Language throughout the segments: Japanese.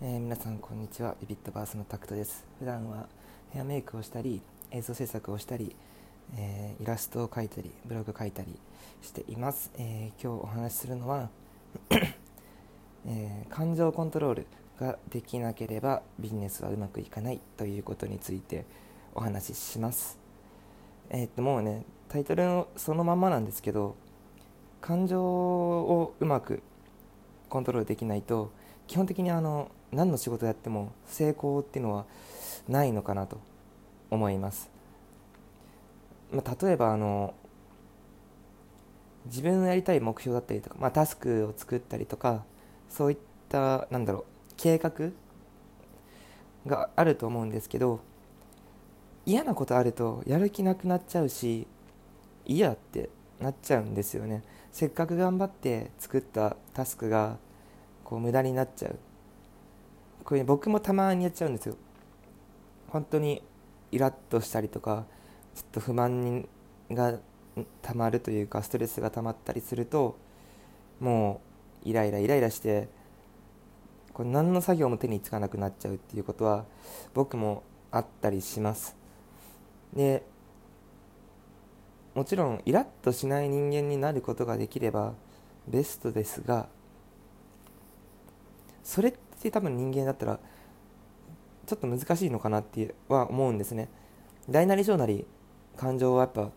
えー皆さんこんにちは。ビビットバースのタクトです。普段はヘアメイクをしたり映像制作をしたり、えーイラストを描いたりブログ描いたりしています、えー今日お話しするのは、え感情コントロールができなければビジネスはうまくいかないということについてお話しします。えっともうねタイトルのそのまんまなんですけど感情をうまくコントロールできないと基本的にあの何の仕事やっても成功っていうのはないのかなと思います、まあ、例えばあの自分のやりたい目標だったりとか、まあ、タスクを作ったりとかそういったなんだろう計画があると思うんですけど嫌なことあるとやる気なくなっちゃうし嫌ってなっちゃうんですよね。せっかく頑張って作ったタスクがこう無駄になっちゃう。これ僕もたまにやっちゃうんですよ。本当にイラッとしたりとかちょっと不満がたまるというかストレスがたまったりするともうイライライライラしてこれ何の作業も手につかなくなっちゃうっていうことは僕もあったりします。でもちろんイラッとしない人間になることができればベストですがそれって多分人間だったらちょっと難しいのかなっては思うんですね。大なり小なり感情はやっぱ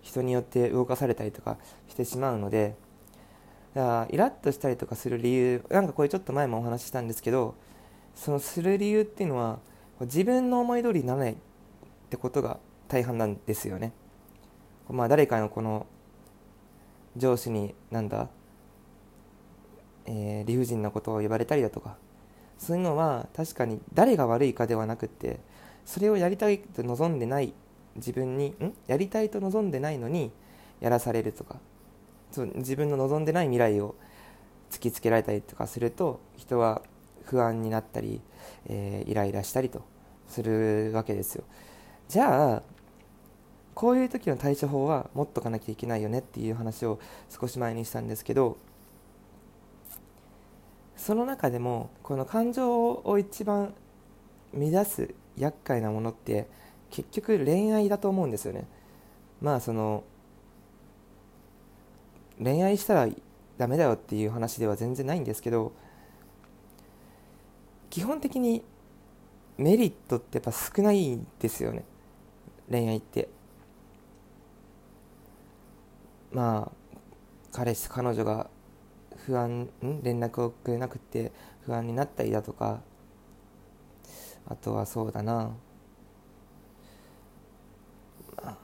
人によって動かされたりとかしてしまうのでだからイラッとしたりとかする理由なんかこれちょっと前もお話ししたんですけどそのする理由っていうのは自分の思い通りにならないってことが大半なんですよね。まあ誰かのこの上司になんだ、えー理不尽なことを言われたりだとか。そういうのは確かに誰が悪いかではなくてそれをやりたいと望んでない自分にん？やりたいと望んでないのにやらされるとか。そう自分の望んでない未来を突きつけられたりとかすると人は不安になったり、えーイライラしたりとするわけですよ。じゃあこういう時の対処法は持っとかなきゃいけないよねっていう話を少し前にしたんですけどその中でもこの感情を一番乱す厄介なものって結局恋愛だと思うんですよね。まあその恋愛したらダメだよっていう話では全然ないんですけど基本的にメリットってやっぱ少ないですよね。恋愛って。まあ彼氏彼女が不安ん？連絡をくれなくて不安になったりだとか。あとはそうだな。まあ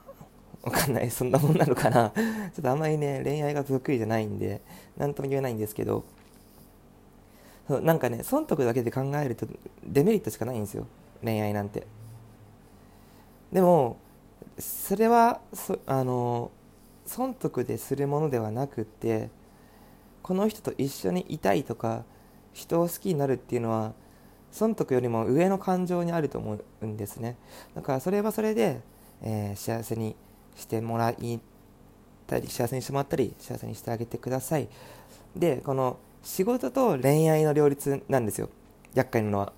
わかんない。そんなもんなのかな。ちょっとあんまりね恋愛が得意じゃないんで何とも言えないんですけど。そうなんかね損得だけで考えるとデメリットしかないんですよ。恋愛なんて。でもそれはそあの損得でするものではなくってこの人と一緒にいたいとか人を好きになるっていうのは損得よりも上の感情にあると思うんですね。だからそれはそれで、えー幸せにしてもらいたり幸せにしてもらったり幸せにしてあげてください。でこの仕事と恋愛の両立なんですよ。厄介なのは。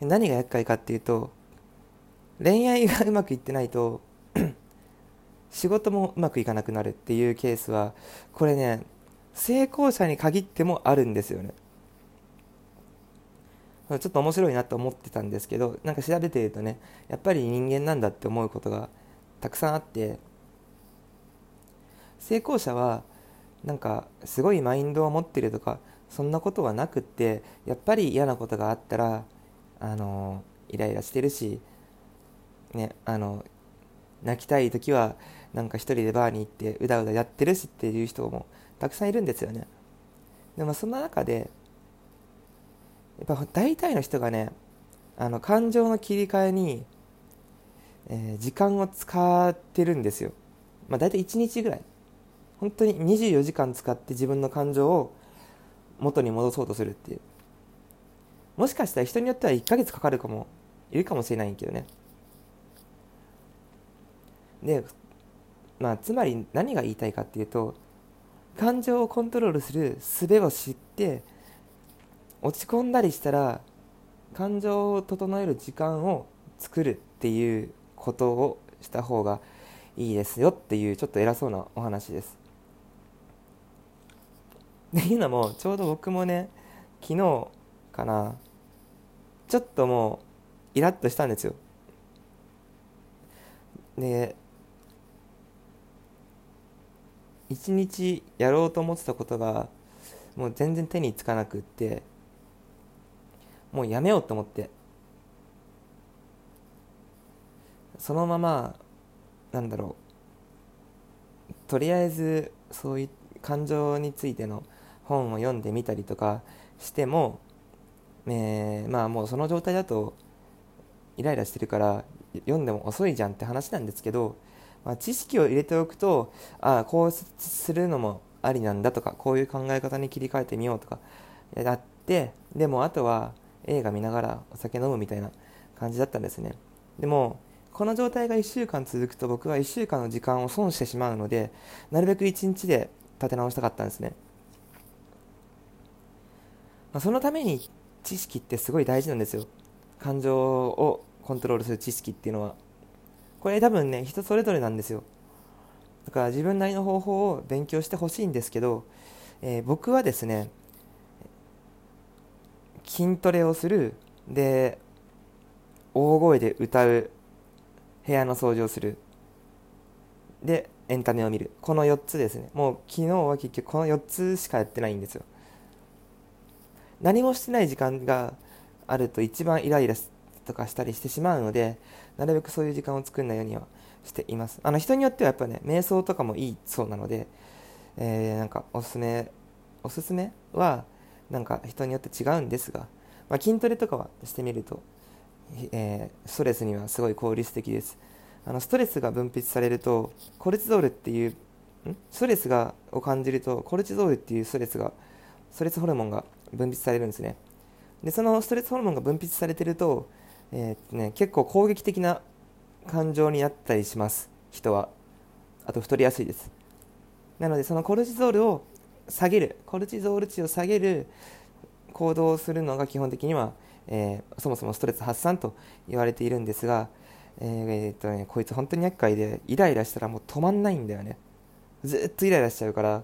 何が厄介かっていうと恋愛がうまくいってないと仕事もうまくいかなくなるっていうケースはこれね成功者に限ってもあるんですよね。ちょっと面白いなと思ってたんですけどなんか調べてるとねやっぱり人間なんだって思うことがたくさんあって成功者はなんかすごいマインドを持ってるとかそんなことはなくってやっぱり嫌なことがあったらあのイライラしてるしねあの泣きたい時はなんか一人でバーに行ってうだうだやってるしっていう人もたくさんいるんですよね。でもそんな中でやっぱ大体の人がねあの感情の切り替えに、えー時間を使ってるんですよ、まあ、大体1日ぐらい。本当に24時間使って自分の感情を元に戻そうとするっていう。もしかしたら人によっては1ヶ月かかるかもいるかもしれないけどね。でまあつまり何が言いたいかっていうと感情をコントロールする術を知って落ち込んだりしたら感情を整える時間を作るっていうことをした方がいいですよっていうちょっと偉そうなお話です。っていうのもちょうど僕もね昨日かなちょっともうイラッとしたんですよ。で一日やろうと思ってたことがもう全然手につかなくってもうやめようと思って。そのままなんだろう。とりあえずそういう感情についての本を読んでみたりとかしても、えー、まあもうその状態だとイライラしてるから読んでも遅いじゃんって話なんですけどまあ、知識を入れておくとああこうするのもありなんだとかこういう考え方に切り替えてみようとかやってでもあとは映画見ながらお酒飲むみたいな感じだったんですね。でもこの状態が1週間続くと僕は1週間の時間を損してしまうのでなるべく1日で立て直したかったんですね、まあ、そのために知識ってすごい大事なんですよ。感情をコントロールする知識っていうのは。これ多分ね人それぞれなんですよ。だから自分なりの方法を勉強してほしいんですけど、えー、僕はですね筋トレをするで大声で歌う部屋の掃除をするでエンタメを見る。この4つですね。もう昨日は結局この4つしかやってないんですよ。何もしてない時間があると一番イライラしとかしたりしてしまうのでなるべくそういう時間を作らないようにはしています。あの人によってはやっぱね瞑想とかもいいそうなので、えー、なんかおすすめおすすめはなんか人によって違うんですが、まあ、筋トレとかはしてみると、えー、ストレスにはすごい効率的です。あのストレスが分泌されるとコルチゾールっていうん？ストレスがを感じるとコルチゾールっていうストレスがストレスホルモンが分泌されるんですね。でそのストレスホルモンが分泌されてるとえー、ね、結構攻撃的な感情になったりします人は。あと太りやすいです。なのでそのコルチゾールを下げるコルチゾール値を下げる行動をするのが基本的には、えー、そもそもストレス発散と言われているんですが、えー、えー、っとね、こいつ本当に厄介でイライラしたらもう止まんないんだよね。ずっとイライラしちゃうから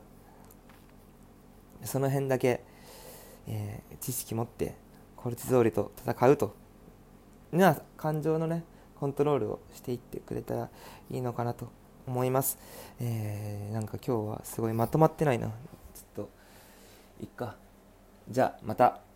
その辺だけ、えー、知識持ってコルチゾールと戦うと。な感情のねコントロールをしていってくれたらいいのかなと思います、えー、なんか今日はすごいまとまってないな。ちょっといっか。じゃあまた。